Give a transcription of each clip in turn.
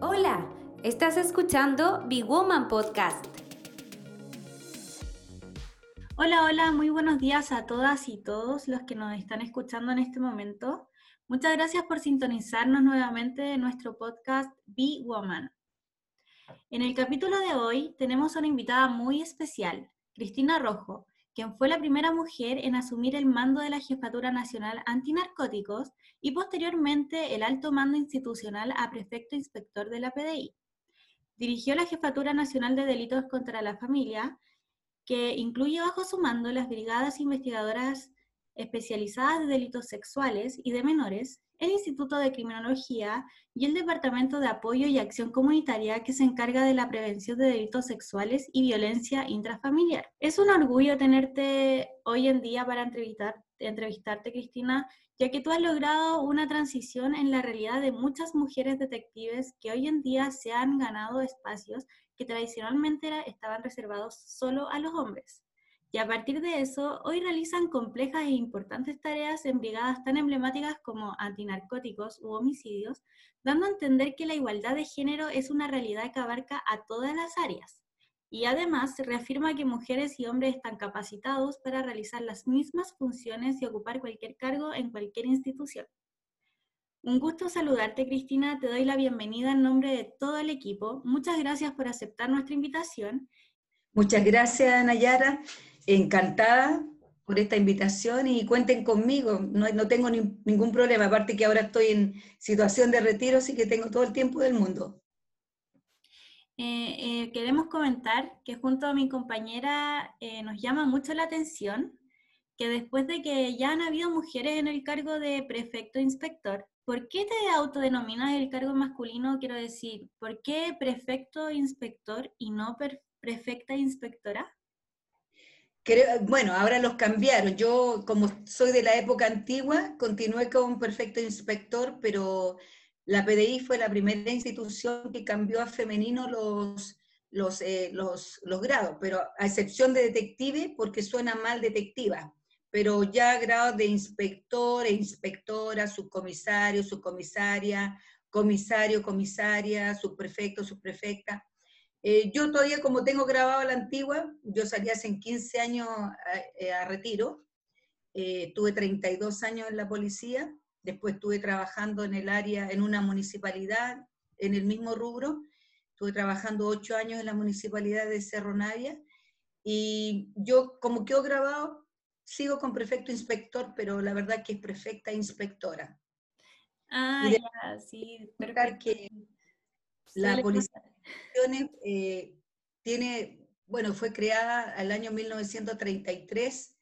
Hola, estás escuchando Big Woman Podcast. Hola, hola, muy buenos días a todas y todos los que nos están escuchando en este momento. Muchas gracias por sintonizarnos nuevamente en nuestro podcast Be Woman. En el capítulo de hoy tenemos una invitada muy especial, Cristina Rojo, quien fue la primera mujer en asumir el mando de la Jefatura Nacional Antinarcóticos y posteriormente el alto mando institucional a prefecto inspector de la PDI. Dirigió la Jefatura Nacional de Delitos contra la Familia, que incluye bajo su mando las brigadas investigadoras especializadas de delitos sexuales y de menores, el Instituto de Criminología y el Departamento de Apoyo y Acción Comunitaria que se encarga de la prevención de delitos sexuales y violencia intrafamiliar. Es un orgullo tenerte hoy en día para entrevistar, entrevistarte, Cristina, ya que tú has logrado una transición en la realidad de muchas mujeres detectives que hoy en día se han ganado espacios que tradicionalmente estaban reservados solo a los hombres. Y a partir de eso, hoy realizan complejas e importantes tareas en brigadas tan emblemáticas como antinarcóticos u homicidios, dando a entender que la igualdad de género es una realidad que abarca a todas las áreas. Y además reafirma que mujeres y hombres están capacitados para realizar las mismas funciones y ocupar cualquier cargo en cualquier institución. Un gusto saludarte, Cristina. Te doy la bienvenida en nombre de todo el equipo. Muchas gracias por aceptar nuestra invitación. Muchas gracias, Nayara encantada por esta invitación y cuenten conmigo, no, no tengo ningún problema, aparte que ahora estoy en situación de retiro, así que tengo todo el tiempo del mundo. Eh, eh, queremos comentar que junto a mi compañera eh, nos llama mucho la atención que después de que ya han habido mujeres en el cargo de prefecto inspector, ¿por qué te autodenominas el cargo masculino? Quiero decir, ¿por qué prefecto inspector y no prefecta inspectora? Bueno, ahora los cambiaron. Yo, como soy de la época antigua, continué como perfecto inspector, pero la PDI fue la primera institución que cambió a femenino los, los, eh, los, los grados, pero a excepción de detective, porque suena mal detectiva, pero ya grados de inspector e inspectora, subcomisario, subcomisaria, comisario, comisaria, subprefecto, subprefecta. Eh, yo todavía como tengo grabado la antigua, yo salí hace 15 años eh, a, retiro, eh, tuve 32 años en la policía, después estuve trabajando en el área, en una municipalidad, en el mismo rubro, estuve trabajando 8 años en la municipalidad de Cerro Navia, y yo como quedo grabado, sigo con prefecto inspector, pero la verdad que es prefecta inspectora. Ah, ya, sí, perfecto. que la policía eh, tiene, bueno, fue creada al año 1933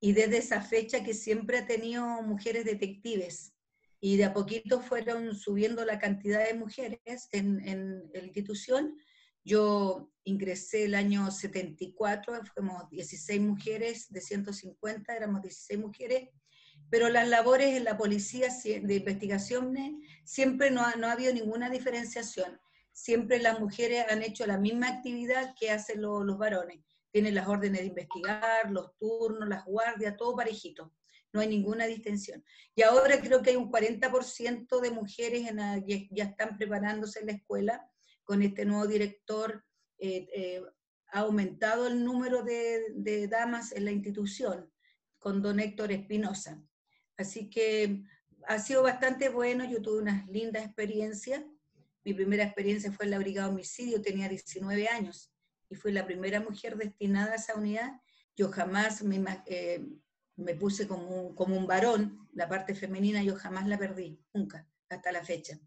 y desde esa fecha que siempre ha tenido mujeres detectives. Y de a poquito fueron subiendo la cantidad de mujeres en, en la institución. Yo ingresé el año 74, fuimos 16 mujeres de 150, éramos 16 mujeres, pero las labores en la policía de investigación siempre no no ha habido ninguna diferenciación siempre las mujeres han hecho la misma actividad que hacen los, varones. Tienen las órdenes de investigar, los turnos, las guardias, todo parejito. No hay ninguna distinción. Y ahora creo que hay un 40% de mujeres que ya están preparándose en la escuela. Con este nuevo director eh, eh, ha aumentado el número de, de damas en la institución, con don Héctor Espinosa. Así que ha sido bastante bueno, yo tuve unas lindas experiencias mi primera experiencia fue en la Brigada Homicidio, tenía 19 años y fui la primera mujer destinada a esa unidad. Yo jamás me, eh, me puse como un, como un varón, la parte femenina yo jamás la perdí, nunca, hasta la fecha.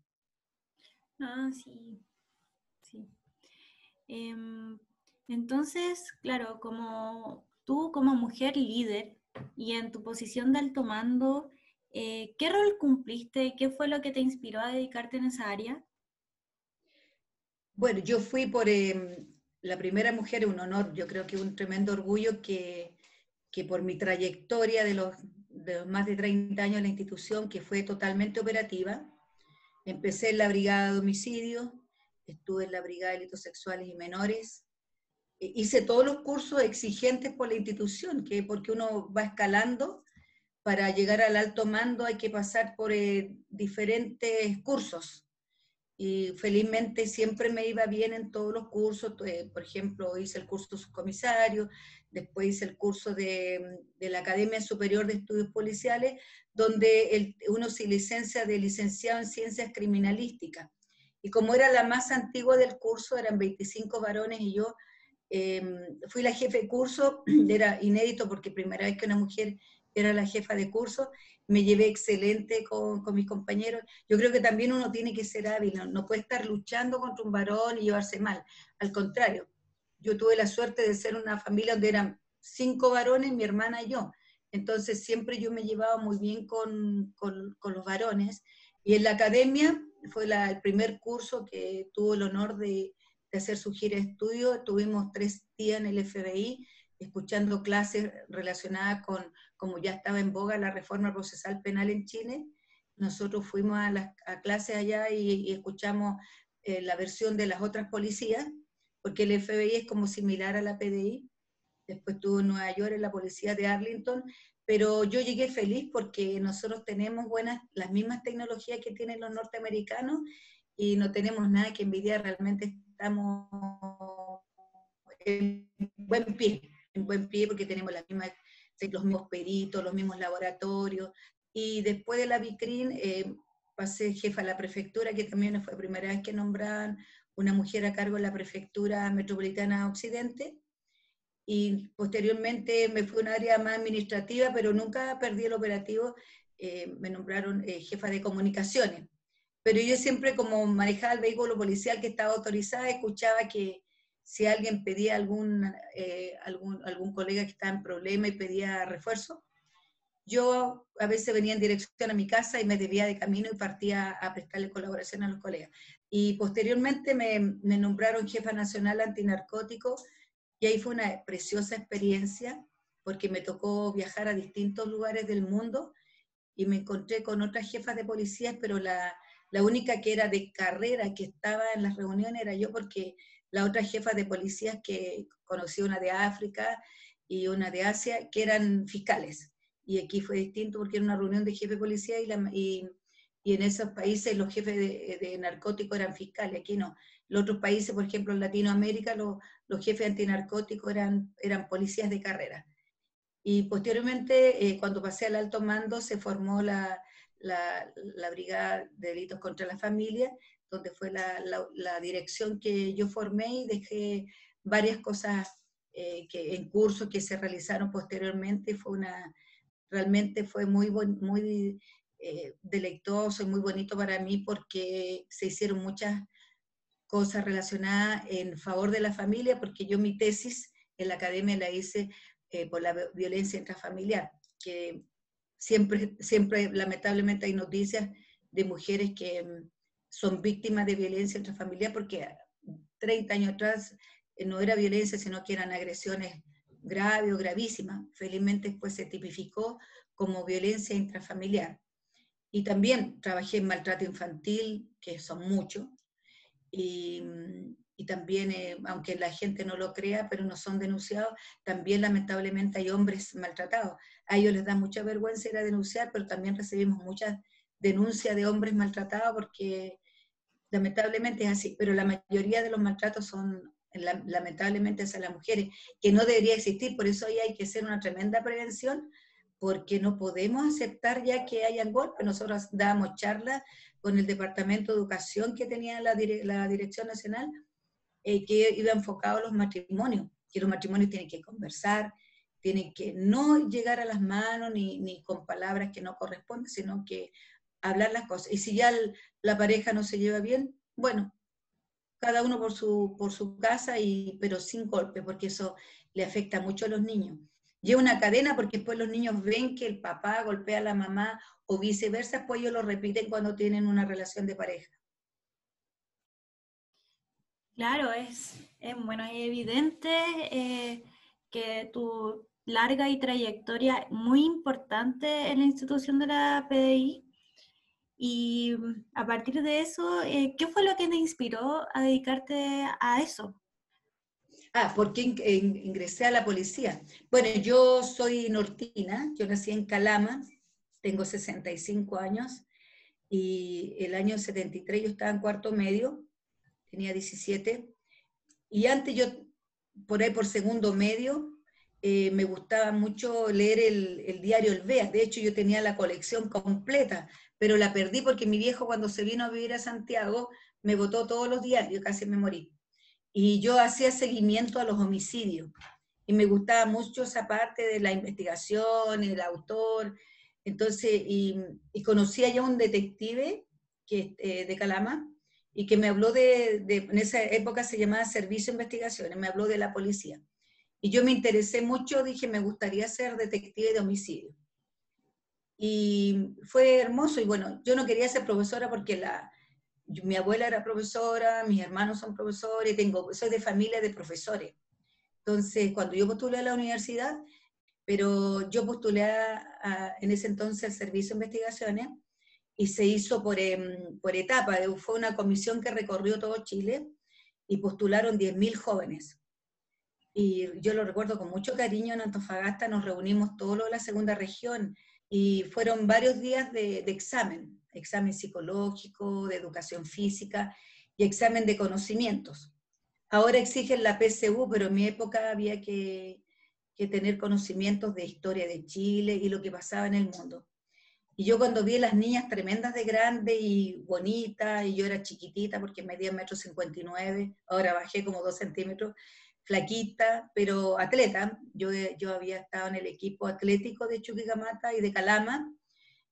Ah, sí, sí. Em, entonces, claro, como tú como mujer líder y en tu posición de alto mando, eh, ¿qué rol cumpliste? ¿Qué fue lo que te inspiró a dedicarte en esa área? Bueno, yo fui por em, la primera mujer, un honor, yo creo que un tremendo orgullo que, que por mi trayectoria de los, de más de 30 años en la institución, que fue totalmente operativa, empecé en la brigada de homicidio, estuve en la brigada de delitos sexuales y menores, e, hice todos los cursos exigentes por la institución, que porque uno va escalando, para llegar al alto mando hay que pasar por eh, diferentes cursos y felizmente siempre me iba bien en todos los cursos. Eh, por ejemplo, hice el curso subcomisario, después hice el curso de, de la Academia Superior de Estudios Policiales, donde el, uno se licencia de licenciado en Ciencias Criminalísticas. Y como era la más antigua del curso, eran 25 varones y yo em, fui la jefe de curso, era inédito porque primera vez que una mujer era la jefa de curso, me llevé excelente con, con mis compañeros. Yo creo que también uno tiene que ser hábil, no, puede estar luchando contra un varón y llevarse mal. Al contrario, yo tuve la suerte de ser una familia donde eran cinco varones, mi hermana y yo. Entonces siempre yo me llevaba muy bien con, con, con los varones. Y en la academia fue el primer curso que tuvo el honor de, de hacer su gira de estudio. Tuvimos tres días en el FBI escuchando clases relacionadas con, como ya estaba en boga la reforma procesal penal en Chile. Nosotros fuimos a las clases allá y, escuchamos eh, la versión de las otras policías, porque el FBI es como similar a la PDI. Después estuvo en Nueva York en la policía de Arlington, pero yo llegué feliz porque nosotros tenemos buenas, las mismas tecnologías que tienen los norteamericanos y no tenemos nada que envidiar, realmente estamos en buen pie en buen pie porque tenemos las mismas, los mismos peritos, los mismos laboratorios. Y después de la VICRIN eh, pasé jefa de la prefectura, que también fue la primera vez que nombraban una mujer a cargo de la prefectura metropolitana occidente. Y posteriormente me fui a un área más administrativa, pero nunca perdí el operativo. Eh, me nombraron eh, jefa de comunicaciones. Pero yo siempre como manejaba el vehículo policial que estaba autorizada, escuchaba que si alguien pedía algún, eh, algún, algún colega que estaba en problema y pedía refuerzo, yo a veces venía en dirección a mi casa y me debía de camino y partía a prestarle colaboración a los colegas. Y posteriormente me, me nombraron jefa nacional antinarcótico y ahí fue una preciosa experiencia porque me tocó viajar a distintos lugares del mundo y me encontré con otras jefas de policías, pero la, la única que era de carrera que estaba en las reuniones era yo porque la otra jefa de policías que conocí, una de África y una de Asia, que eran fiscales. Y aquí fue distinto porque era una reunión de jefe de policía y, en esos países los jefes de, de, narcóticos eran fiscales, aquí no. En otros países, por ejemplo en Latinoamérica, los, los jefes antinarcóticos eran, eran policías de carrera. Y posteriormente, eh, cuando pasé al alto mando, se formó la, la, la, Brigada de Delitos contra la Familia, donde fue la, la, dirección que yo formé y dejé varias cosas eh, que, en curso que se realizaron posteriormente. Fue una, realmente fue muy, muy eh, deleitoso y muy bonito para mí porque se hicieron muchas cosas relacionadas en favor de la familia, porque yo mi tesis en la academia la hice eh, por la violencia intrafamiliar, que siempre, siempre lamentablemente hay noticias de mujeres que son víctimas de violencia intrafamiliar porque 30 años atrás eh, no era violencia, sino que eran agresiones graves o gravísimas. Felizmente después se tipificó como violencia intrafamiliar. Y también trabajé en maltrato infantil, que son muchos, y, y también, eh, aunque la gente no lo crea, pero no son denunciados, también lamentablemente hay hombres maltratados. A ellos les da mucha vergüenza ir a denunciar, pero también recibimos muchas denuncias de hombres maltratados porque lamentablemente es así, pero la mayoría de los maltratos son lamentablemente hacia las mujeres, que no debería existir, por eso ahí hay que hacer una tremenda prevención, porque no podemos aceptar ya que hayan golpes. Nosotros dábamos charlas con el Departamento de Educación que tenía la, la Dirección Nacional, eh, que iba enfocado a los matrimonios, que los matrimonios tienen que conversar, tienen que no llegar a las manos ni, ni con palabras que no corresponden, sino que hablar las cosas. Y si ya la pareja no se lleva bien, bueno, cada uno por su, por su casa, y, pero sin golpe, porque eso le afecta mucho a los niños. Lleva una cadena porque después los niños ven que el papá golpea a la mamá o viceversa, después ellos lo repiten cuando tienen una relación de pareja. Claro, es, es bueno, es evidente eh, que tu larga y trayectoria muy importante en la institución de la PDI y mm, a partir de eso, eh, ¿qué fue lo que te inspiró a dedicarte a eso? Ah, ¿por qué ingresé a la policía? Bueno, yo soy nortina, yo nací en Calama, tengo 65 años, y el año 73 yo estaba en cuarto medio, tenía 17, y antes yo, por ahí por segundo medio, eh, me gustaba mucho leer el, diario El Vea, de hecho yo tenía la colección completa, pero la perdí porque mi viejo cuando se vino a vivir a Santiago me votó todos los diarios, casi me morí. Y yo hacía seguimiento a los homicidios y me gustaba mucho esa parte de la investigación, el autor, entonces, y, y conocía ya un detective que, eh, de Calama y que me habló de, en esa época se llamaba Servicio de Investigaciones, me habló de la policía. Y yo me interesé mucho, dije, me gustaría ser detective de homicidio. Y fue hermoso, y bueno, yo no quería ser profesora porque la, mi abuela era profesora, mis hermanos son profesores, tengo, soy de familia de profesores. Entonces, cuando yo postulé a la universidad, pero yo postulé en ese entonces al Servicio de Investigaciones y se hizo por, em, por etapa, fue una comisión que recorrió todo Chile y postularon 10.000 jóvenes. Y yo lo recuerdo con mucho cariño, en Antofagasta nos reunimos todos los de la segunda región y fueron varios días de, examen, examen psicológico, de educación física y examen de conocimientos. Ahora exigen la PSU, pero en mi época había que, tener conocimientos de historia de Chile y lo que pasaba en el mundo. Y yo cuando vi a las niñas tremendas de grande y bonitas, y yo era chiquitita porque medía metro cincuenta nueve, ahora bajé como dos centímetros, flaquita, pero atleta. Yo, yo había estado en el equipo atlético de Chuquicamata y de Calama,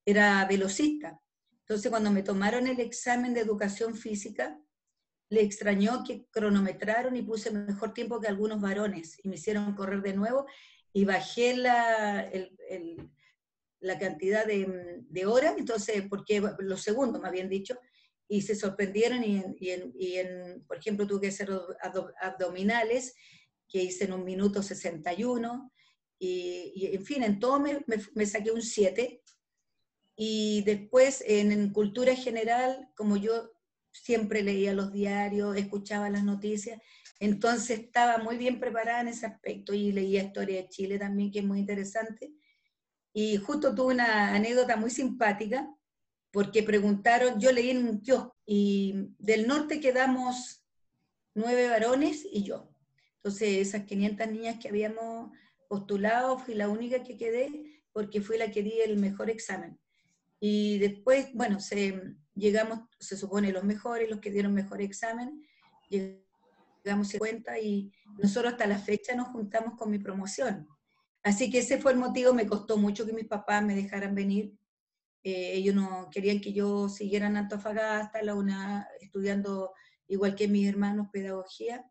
era velocista. Entonces cuando me tomaron el examen de educación física, le extrañó que cronometraron y puse mejor tiempo que algunos varones y me hicieron correr de nuevo y bajé la, la cantidad de, de, horas, entonces, porque los segundos, más bien dicho, y se sorprendieron y, en, por ejemplo, tuve que hacer abdominales, que hice en un minuto 61, y, y en fin, en todo me, me, saqué un 7, y después en, en cultura general, como yo siempre leía los diarios, escuchaba las noticias, entonces estaba muy bien preparada en ese aspecto y leía Historia de Chile también, que es muy interesante. Y justo tuve una anécdota muy simpática, porque preguntaron, yo leí en un kiosco, y del norte quedamos nueve varones y yo. Entonces, esas 500 niñas que habíamos postulado, fui la única que quedé, porque fui la que di el mejor examen. Y después, bueno, se, llegamos, se supone, los mejores, los que dieron mejor examen, llegamos a cuenta y nosotros hasta la fecha nos juntamos con mi promoción. Así que ese fue el motivo, me costó mucho que mis papás me dejaran venir. Eh, ellos no querían que yo siguiera en Antofagasta, la una, estudiando igual que mis hermanos pedagogía.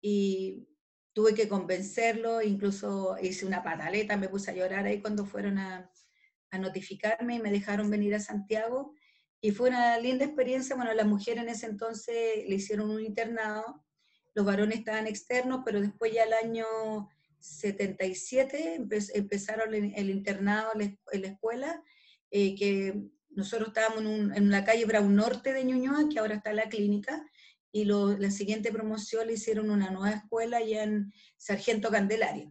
Y tuve que convencerlo, incluso hice una pataleta, me puse a llorar ahí cuando fueron a, a notificarme y me dejaron venir a Santiago. Y fue una linda experiencia. Bueno, las mujeres en ese entonces le hicieron un internado, los varones estaban externos, pero después ya el año 77 empezaron el, internado en la escuela, eh, que nosotros estábamos en, en, la calle Brown Norte de Ñuñoa, que ahora está la clínica, y la siguiente promoción le hicieron una nueva escuela ya en Sargento Candelaria.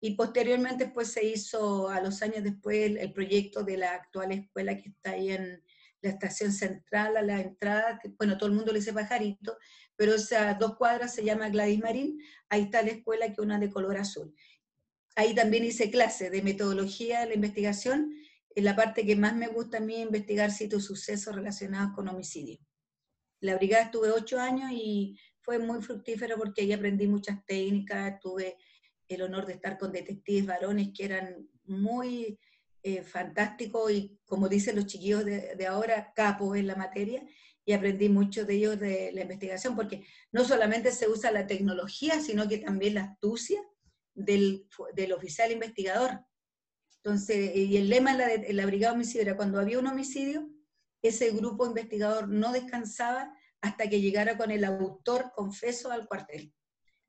Y posteriormente pues se hizo, a los años después, el, proyecto de la actual escuela que está ahí en la estación central, a la entrada, que, bueno, todo el mundo le dice pajarito, pero esas dos cuadras se llama Gladys Marín, ahí está la escuela que una de color azul. Ahí también hice clase de metodología de la investigación, en la parte que más me gusta a mí investigar sitios sucesos relacionados con homicidio. La brigada estuve ocho años y fue muy fructífero porque ahí aprendí muchas técnicas, tuve el honor de estar con detectives varones que eran muy eh, fantásticos y, como dicen los chiquillos de, ahora, capos en la materia, y aprendí mucho de ellos de la investigación, porque no solamente se usa la tecnología, sino que también la astucia del, del oficial investigador. Entonces, y el lema en la, en la Brigada Homicidio era cuando había un homicidio, ese grupo investigador no descansaba hasta que llegara con el autor confeso al cuartel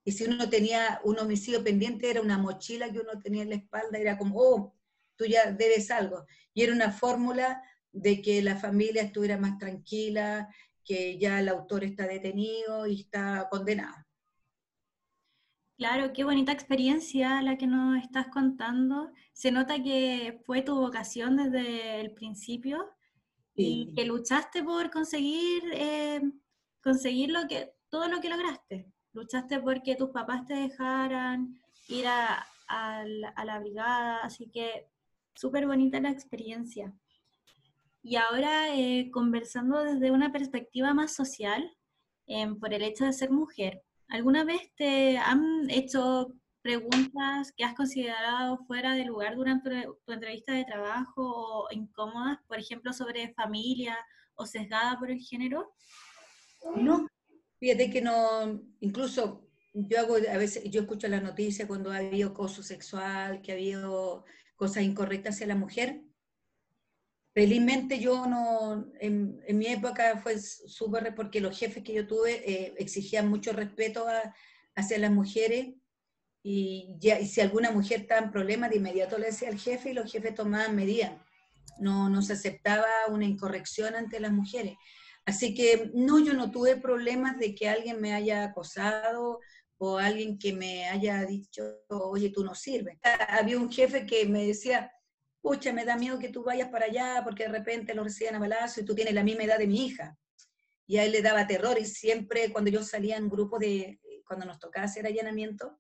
y si uno tenía un homicidio pendiente, era una mochila que uno tenía en la espalda, era como, oh, tú ya debes algo. Y era una fórmula de que la familia estuviera más tranquila, que ya el autor está detenido y está condenado. Claro, qué bonita experiencia la que nos estás contando. Se nota que fue tu vocación desde el principio y que luchaste por conseguir, eh, conseguir lo que, todo lo que lograste. Luchaste porque tus papás te dejaran ir a, la, brigada, así que súper bonita la experiencia. Y ahora eh, conversando desde una perspectiva más social, em, por el hecho de ser mujer, ¿alguna vez te han hecho preguntas que has considerado fuera de lugar durante tu entrevista de trabajo o incómodas, por ejemplo, sobre familia o sesgada por el género? No, fíjate que no, incluso yo hago, a veces, yo escucho las noticias cuando ha habido acoso sexual, que ha habido cosas incorrectas hacia la mujer. Felizmente yo no, en, mi época fue súper, porque los jefes que yo tuve eh, exigían mucho respeto hacia las mujeres y, ya, y si alguna mujer estaba en problemas, de inmediato le decía al jefe y los jefes tomaban medidas. No, no se aceptaba una incorrección ante las mujeres. Así que no, yo no tuve problemas de que alguien me haya acosado o alguien que me haya dicho, oye, tú no sirves. Había un jefe que me decía, pucha, me da miedo que tú vayas para allá porque de repente lo reciben a balazo y tú tienes la misma edad de mi hija. Y a él le daba terror y siempre cuando yo salía en grupo de, cuando nos tocaba hacer allanamiento,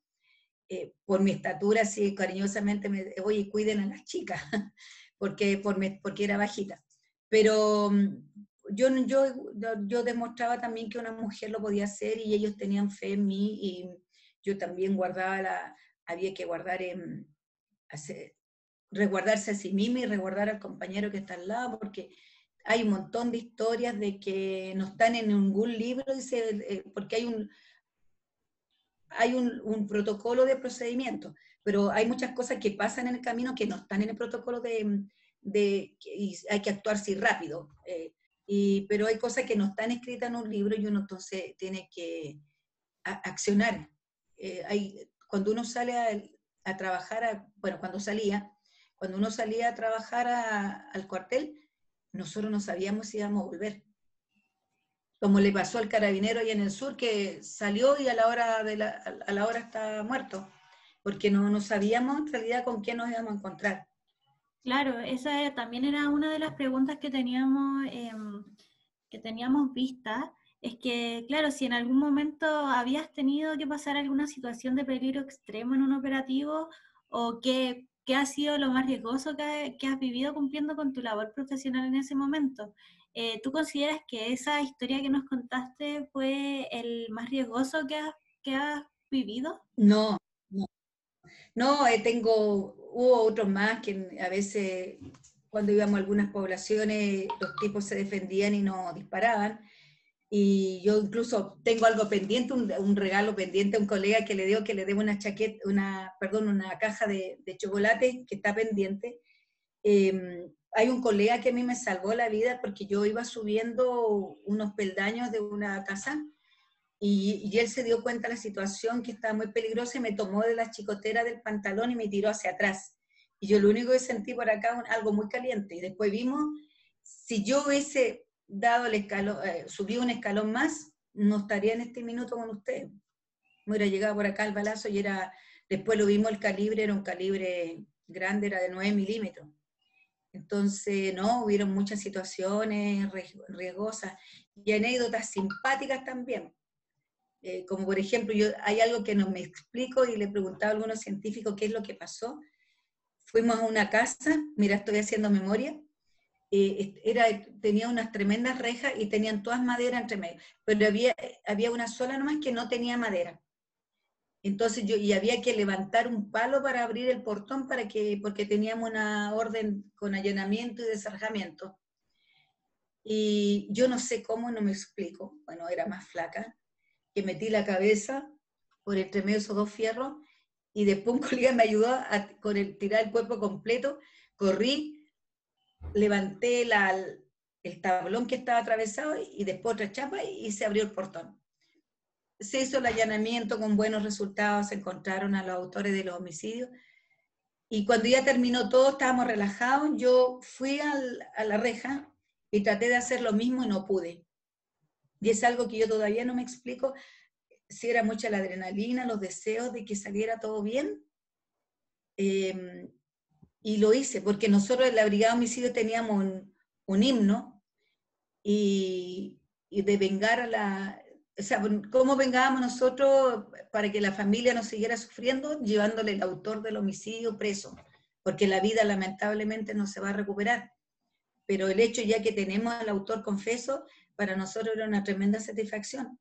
eh, por mi estatura, así cariñosamente me oye, cuiden a las chicas, porque, por porque era bajita. Pero mm, yo, yo, yo demostraba también que una mujer lo podía hacer y ellos tenían fe en mí y yo también guardaba la, había que guardar en, hacer, resguardarse a sí misma y resguardar al compañero que está al lado, porque hay un montón de historias de que no están en ningún libro, dice, eh, porque hay un, hay un, protocolo de procedimiento, pero hay muchas cosas que pasan en el camino que no están en el protocolo de, de y hay que actuar así rápido. Eh, y, pero hay cosas que no están escritas en un libro y uno entonces tiene que accionar. Eh, hay, cuando uno sale a, trabajar, bueno, cuando salía, cuando uno salía a trabajar al cuartel, nosotros no sabíamos si íbamos a volver como le pasó al carabinero ahí en el sur, que salió y a la hora, de la, a la hora está muerto, porque no, no sabíamos en realidad con quién nos íbamos a encontrar. Claro, esa también era una de las preguntas que teníamos, em, que teníamos vista, es que, claro, si en algún momento habías tenido que pasar alguna situación de peligro extremo en un operativo, o qué, qué ha sido lo más riesgoso que, que has vivido cumpliendo con tu labor profesional en ese momento. Eh, ¿tú consideras que esa historia que nos contaste fue el más riesgoso que has, vivido? No, no. No, eh, tengo, hubo otros más que a veces cuando íbamos a algunas poblaciones los tipos se defendían y no disparaban. Y yo incluso tengo algo pendiente, un, regalo pendiente a un colega que le digo que le debo una chaqueta, una, perdón, una caja de, de chocolate que está pendiente. Em, hay un colega que a mí me salvó la vida porque yo iba subiendo unos peldaños de una casa y, él se dio cuenta de la situación que estaba muy peligrosa y me tomó de la chicotera del pantalón y me tiró hacia atrás. Y yo lo único que sentí por acá algo muy caliente. Y después vimos, si yo hubiese dado el escalón, eh, un escalón más, no estaría en este minuto con usted. Me hubiera llegado por acá el balazo y era, después lo vimos, el calibre era un calibre grande, era de 9 milímetros. Entonces, no, hubieron muchas situaciones riesgosas y anécdotas simpáticas también. Eh, como por ejemplo, yo, hay algo que no me explico y le preguntaba a algunos científicos qué es lo que pasó. Fuimos a una casa, mira, estoy haciendo memoria, eh, era, tenía unas tremendas rejas y tenían todas madera entre medio, pero había, había una sola nomás que no tenía madera. Entonces yo, y había que levantar un palo para abrir el portón para que, porque teníamos una orden con allanamiento y desarjamiento. Y yo no sé cómo, no me explico, bueno, era más flaca, que metí la cabeza por entre medio esos dos fierros y después un colega me ayudó a, con el, tirar el cuerpo completo, corrí, levanté el tablón que estaba atravesado y después otra chapa y se abrió el portón se hizo el allanamiento con buenos resultados, se encontraron a los autores de los homicidios. Y cuando ya terminó todo, estábamos relajados, yo fui a la reja y traté de hacer lo mismo y no pude. Y es algo que yo todavía no me explico si era mucha la adrenalina, los deseos de que saliera todo bien. Em, y lo hice, porque nosotros en la Brigada de Homicidio teníamos un, himno y, y de vengar a la, o sea, cómo vengábamos nosotros para que la familia no siguiera sufriendo, llevándole el autor del homicidio preso, porque la vida lamentablemente no se va a recuperar. Pero el hecho ya que tenemos al autor confeso, para nosotros era una tremenda satisfacción.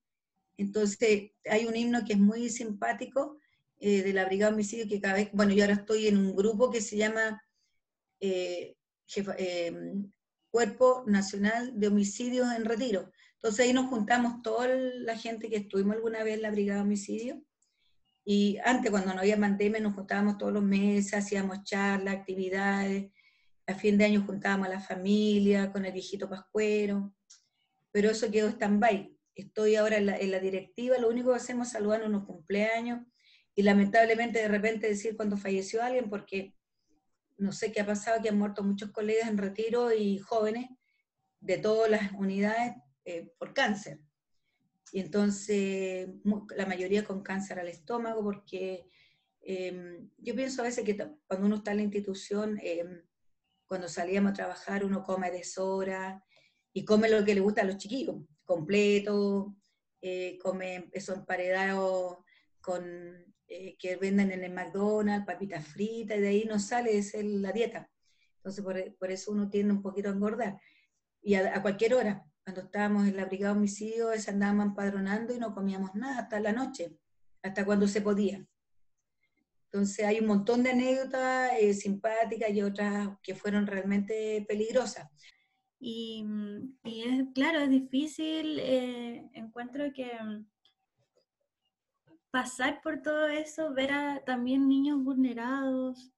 Entonces, hay un himno que es muy simpático eh, de la Brigada Homicidio que cada vez, bueno, yo ahora estoy en un grupo que se llama eh, eh, Cuerpo Nacional de Homicidios en Retiro. Entonces ahí nos juntamos toda la gente que estuvimos alguna vez en la Brigada Homicidio. Y antes, cuando no había pandemia, nos juntábamos todos los meses, hacíamos charlas, actividades. A fin de año juntábamos a la familia, con el viejito Pascuero. Pero eso quedó stand-by. Estoy ahora en la, directiva, lo único que hacemos es saludar unos cumpleaños y lamentablemente de repente decir cuando falleció alguien, porque no sé qué ha pasado, que han muerto muchos colegas en retiro y jóvenes de todas las unidades, eh, por cáncer. Y entonces, la mayoría con cáncer al estómago, porque em, yo pienso a veces que cuando uno está en la institución, em, cuando salíamos a trabajar, uno come deshora y come lo que le gusta a los chiquillos, completo, eh, come eso emparedado con, eh, que venden en el McDonald's, papitas fritas, y de ahí no sale de ser la dieta. Entonces, por, por, eso uno tiende un poquito a engordar. Y a cualquier hora, cuando estábamos en la brigada de homicidio, se andábamos empadronando y no comíamos nada hasta la noche, hasta cuando se podía. Entonces hay un montón de anécdotas eh, simpáticas y otras que fueron realmente peligrosas. Y, y es, claro, es difícil, eh, encuentro que mm, pasar por todo eso, ver a también niños vulnerados,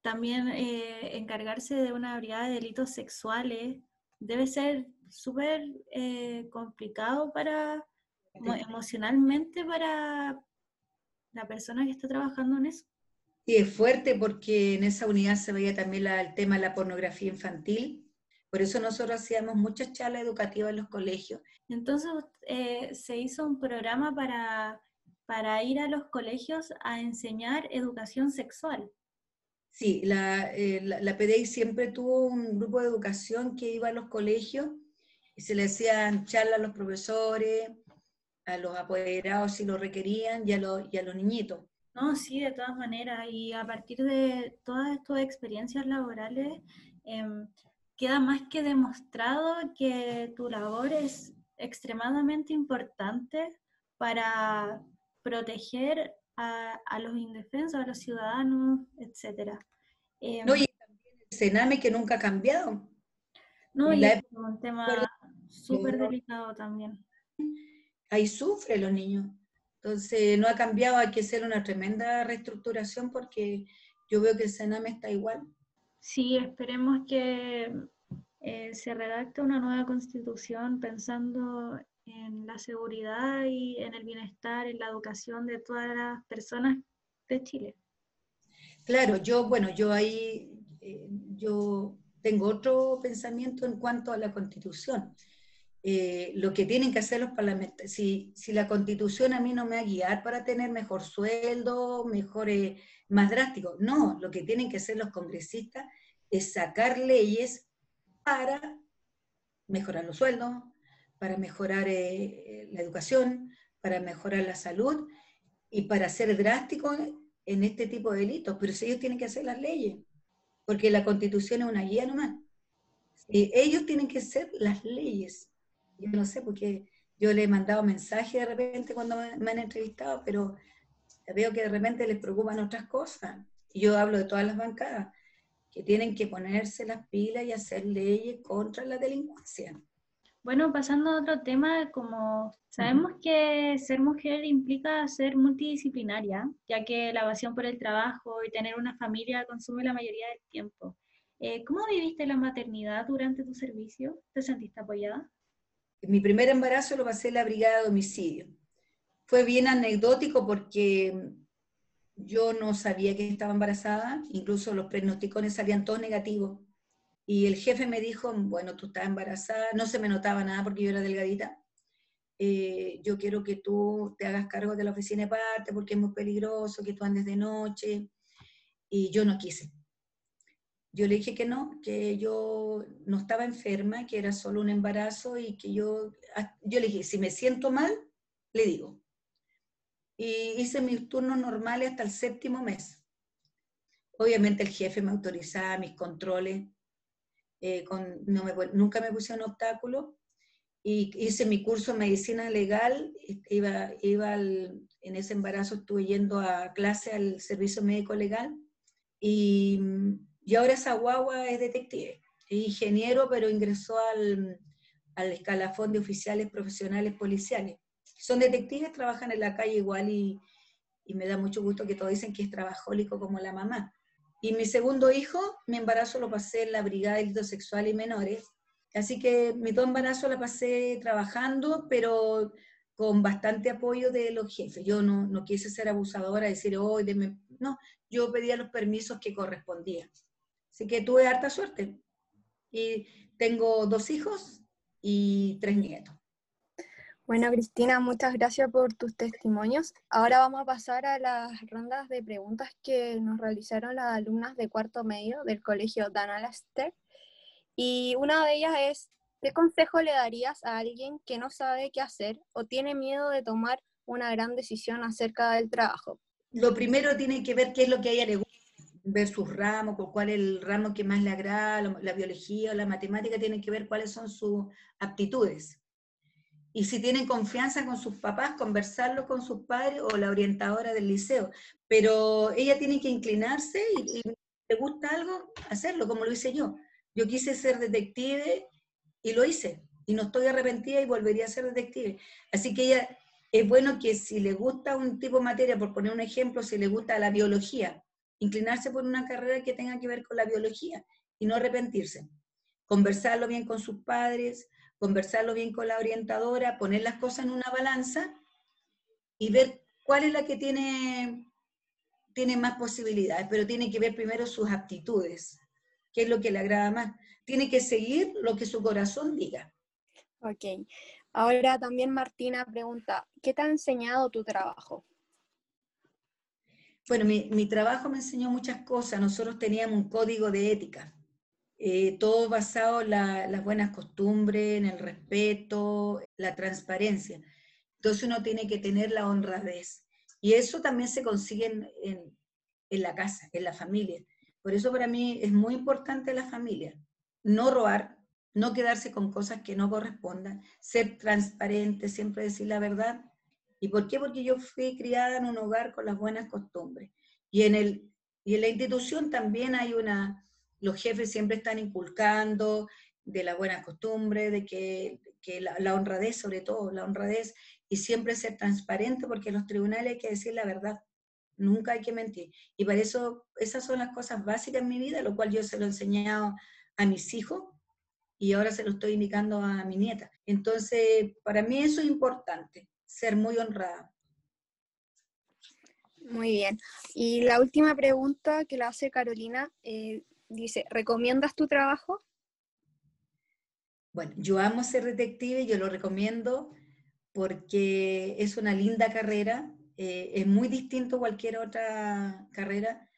también eh, encargarse de una brigada de delitos sexuales, debe ser súper eh, complicado para emocionalmente para la persona que está trabajando en eso. Y es fuerte porque en esa unidad se veía también el tema de la pornografía infantil. Por eso nosotros hacíamos muchas charlas educativas en los colegios. Entonces eh, se hizo un programa para, para ir a los colegios a enseñar educación sexual. Sí, la, eh, la, PDI siempre tuvo un grupo de educación que iba a los colegios y se le hacían charlas a los profesores, a los apoderados si lo requerían y a, los, y a los niñitos. No, sí, de todas maneras. Y a partir de todas estas experiencias laborales, em, queda más que demostrado que tu labor es extremadamente importante para proteger a, a los indefensos, a los ciudadanos, etc. Em, no, y también el Sename que nunca ha cambiado. No, y es un tema súper delicado también. Ahí sufren los niños. Entonces, no ha cambiado, hay que hacer una tremenda reestructuración porque yo veo que el Sename está igual. Sí, esperemos que eh, se redacte una nueva constitución pensando en la seguridad y en el bienestar, en la educación de todas las personas de Chile. Claro, yo, bueno, yo ahí, eh, yo tengo otro pensamiento en cuanto a la constitución. Eh, lo que tienen que hacer los parlamentarios, si, si, la constitución a mí no me va a guiar para tener mejor sueldo, mejor, más drástico, no, lo que tienen que hacer los congresistas es sacar leyes para mejorar los sueldos, para mejorar eh, la educación, para mejorar la salud y para ser drásticos en este tipo de delitos. Pero ellos tienen que hacer las leyes, porque la constitución es una guía nomás. ellos tienen que hacer las leyes. Yo no sé, porque yo le he mandado mensajes de repente cuando me, han entrevistado, pero veo que de repente les preocupan otras cosas. Y yo hablo de todas las bancadas, que tienen que ponerse las pilas y hacer leyes contra la delincuencia. Bueno, pasando a otro tema, como sabemos que ser mujer implica ser multidisciplinaria, ya que la pasión por el trabajo y tener una familia consume la mayoría del tiempo. Eh, ¿Cómo viviste la maternidad durante tu servicio? ¿Te sentiste apoyada? Mi primer embarazo lo pasé en la brigada de homicidio. Fue bien anecdótico porque yo no sabía que estaba embarazada, incluso los pronósticos salían todos negativos. Y el jefe me dijo, bueno, tú estás embarazada, no se me notaba nada porque yo era delgadita. Eh, yo quiero que tú te hagas cargo de la oficina de parte porque es muy peligroso, que tú andes de noche. Y yo no quise. Yo le dije que no, que yo no estaba enferma, que era solo un embarazo y que yo, ah, yo le dije, si me siento mal, le digo. Y hice mis turnos normales hasta el séptimo mes. Obviamente el jefe me autorizaba mis controles, eh, con, no me, nunca me puse un obstáculo y hice mi curso de medicina legal, iba, iba en ese embarazo estuve yendo a clase al servicio médico legal y y ahora esa guagua es detective, es ingeniero, pero ingresó al, al escalafón de oficiales profesionales policiales. Son detectives, trabajan en la calle igual y, y me da mucho gusto que todos dicen que es trabajólico como la mamá. Y mi segundo hijo, mi embarazo lo pasé en la Brigada de Delitos Sexuales y Menores. Así que mi dos embarazo la pasé trabajando, pero con bastante apoyo de los jefes. Yo no, no quise ser abusadora, decir, oh, no, yo pedía los permisos que correspondían. Así que tuve harta suerte. Y tengo dos hijos y tres nietos. Bueno, Cristina, muchas gracias por tus testimonios. Ahora vamos a pasar a las rondas de preguntas que nos realizaron las alumnas de cuarto medio del colegio Dan Lester. Y una de ellas es, ¿qué consejo le darías a alguien que no sabe qué hacer o tiene miedo de tomar una gran decisión acerca del trabajo? Lo primero tiene que ver qué es lo que a ella le gusta ver sus ramos, cuál es el ramo que más le agrada, la biología o la matemática, tienen que ver cuáles son sus aptitudes. Y si tienen confianza con sus papás, conversarlo con sus padres o la orientadora del liceo. Pero ella tiene que inclinarse y, si le gusta algo, hacerlo, como lo hice yo. Yo quise ser detective y lo hice. Y no estoy arrepentida y volvería a ser detective. Así que ella, es bueno que si le gusta un tipo de materia, por poner un ejemplo, si le gusta la biología, inclinarse por una carrera que tenga que ver con la biología y no arrepentirse. Conversarlo bien con sus padres, conversarlo bien con la orientadora, poner las cosas en una balanza y ver cuál es la que tiene, tiene más posibilidades, pero tiene que ver primero sus aptitudes, qué es lo que le agrada más. Tiene que seguir lo que su corazón diga. Ok. Ahora también Martina pregunta, ¿qué te ha enseñado tu trabajo? Bueno, mi, trabajo me enseñó muchas cosas. Nosotros teníamos un código de ética, eh, todo basado en las buenas costumbres, en el respeto, la transparencia. Entonces uno tiene que tener la honradez. Y eso también se consigue en, en la casa, en la familia. Por eso para mí es muy importante la familia. No robar, no quedarse con cosas que no correspondan, ser transparente, siempre decir la verdad ¿Y por qué? Porque yo fui criada en un hogar con las buenas costumbres. Y en, el, y en la institución también hay una, los jefes siempre están inculcando de la buena costumbre, de que, que la, honradez sobre todo, la honradez, y siempre ser transparente, porque en los tribunales hay que decir la verdad, nunca hay que mentir. Y para eso, esas son las cosas básicas en mi vida, lo cual yo se lo he enseñado a mis hijos y ahora se lo estoy indicando a mi nieta. Entonces, para mí eso es importante, ser muy honrada. Muy bien. Y la última pregunta que la hace Carolina eh, dice, ¿recomiendas tu trabajo? Bueno, yo amo ser detective, yo lo recomiendo porque es una linda carrera, eh, es muy distinto a cualquier otra carrera,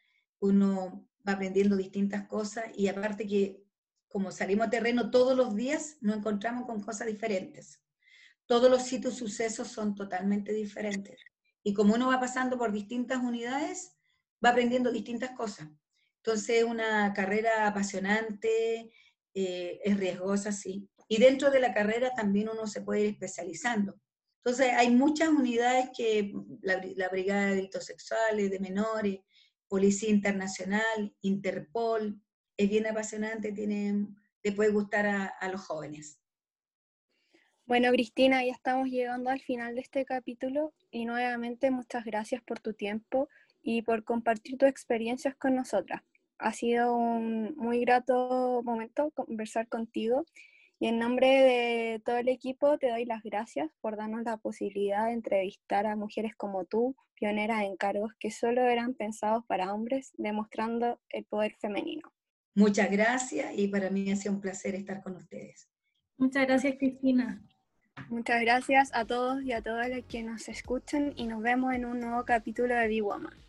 uno va aprendiendo distintas cosas y aparte que como salimos a terreno todos los días, nos encontramos con cosas diferentes todos los sitios sucesos son totalmente diferentes. Y como uno va pasando por distintas unidades, va aprendiendo distintas cosas. Entonces, es una carrera apasionante, eh, es riesgosa, sí. Y dentro de la carrera también uno se puede ir especializando. Entonces, hay muchas unidades que la, Brigada de Delitos Sexuales, de Menores, Policía Internacional, Interpol, es bien apasionante, tiene, le puede gustar a los jóvenes. Bueno, Cristina, ya estamos llegando al final de este capítulo y nuevamente muchas gracias por tu tiempo y por compartir tus experiencias con nosotras. Ha sido un muy grato momento conversar contigo y en nombre de todo el equipo te doy las gracias por darnos la posibilidad de entrevistar a mujeres como tú, pioneras en cargos que solo eran pensados para hombres, demostrando el poder femenino. Muchas gracias y para mí ha sido un placer estar con ustedes. Muchas gracias, Cristina. Muchas gracias a todos y a todas las que nos escuchan y nos vemos en un nuevo capítulo de Be Woman.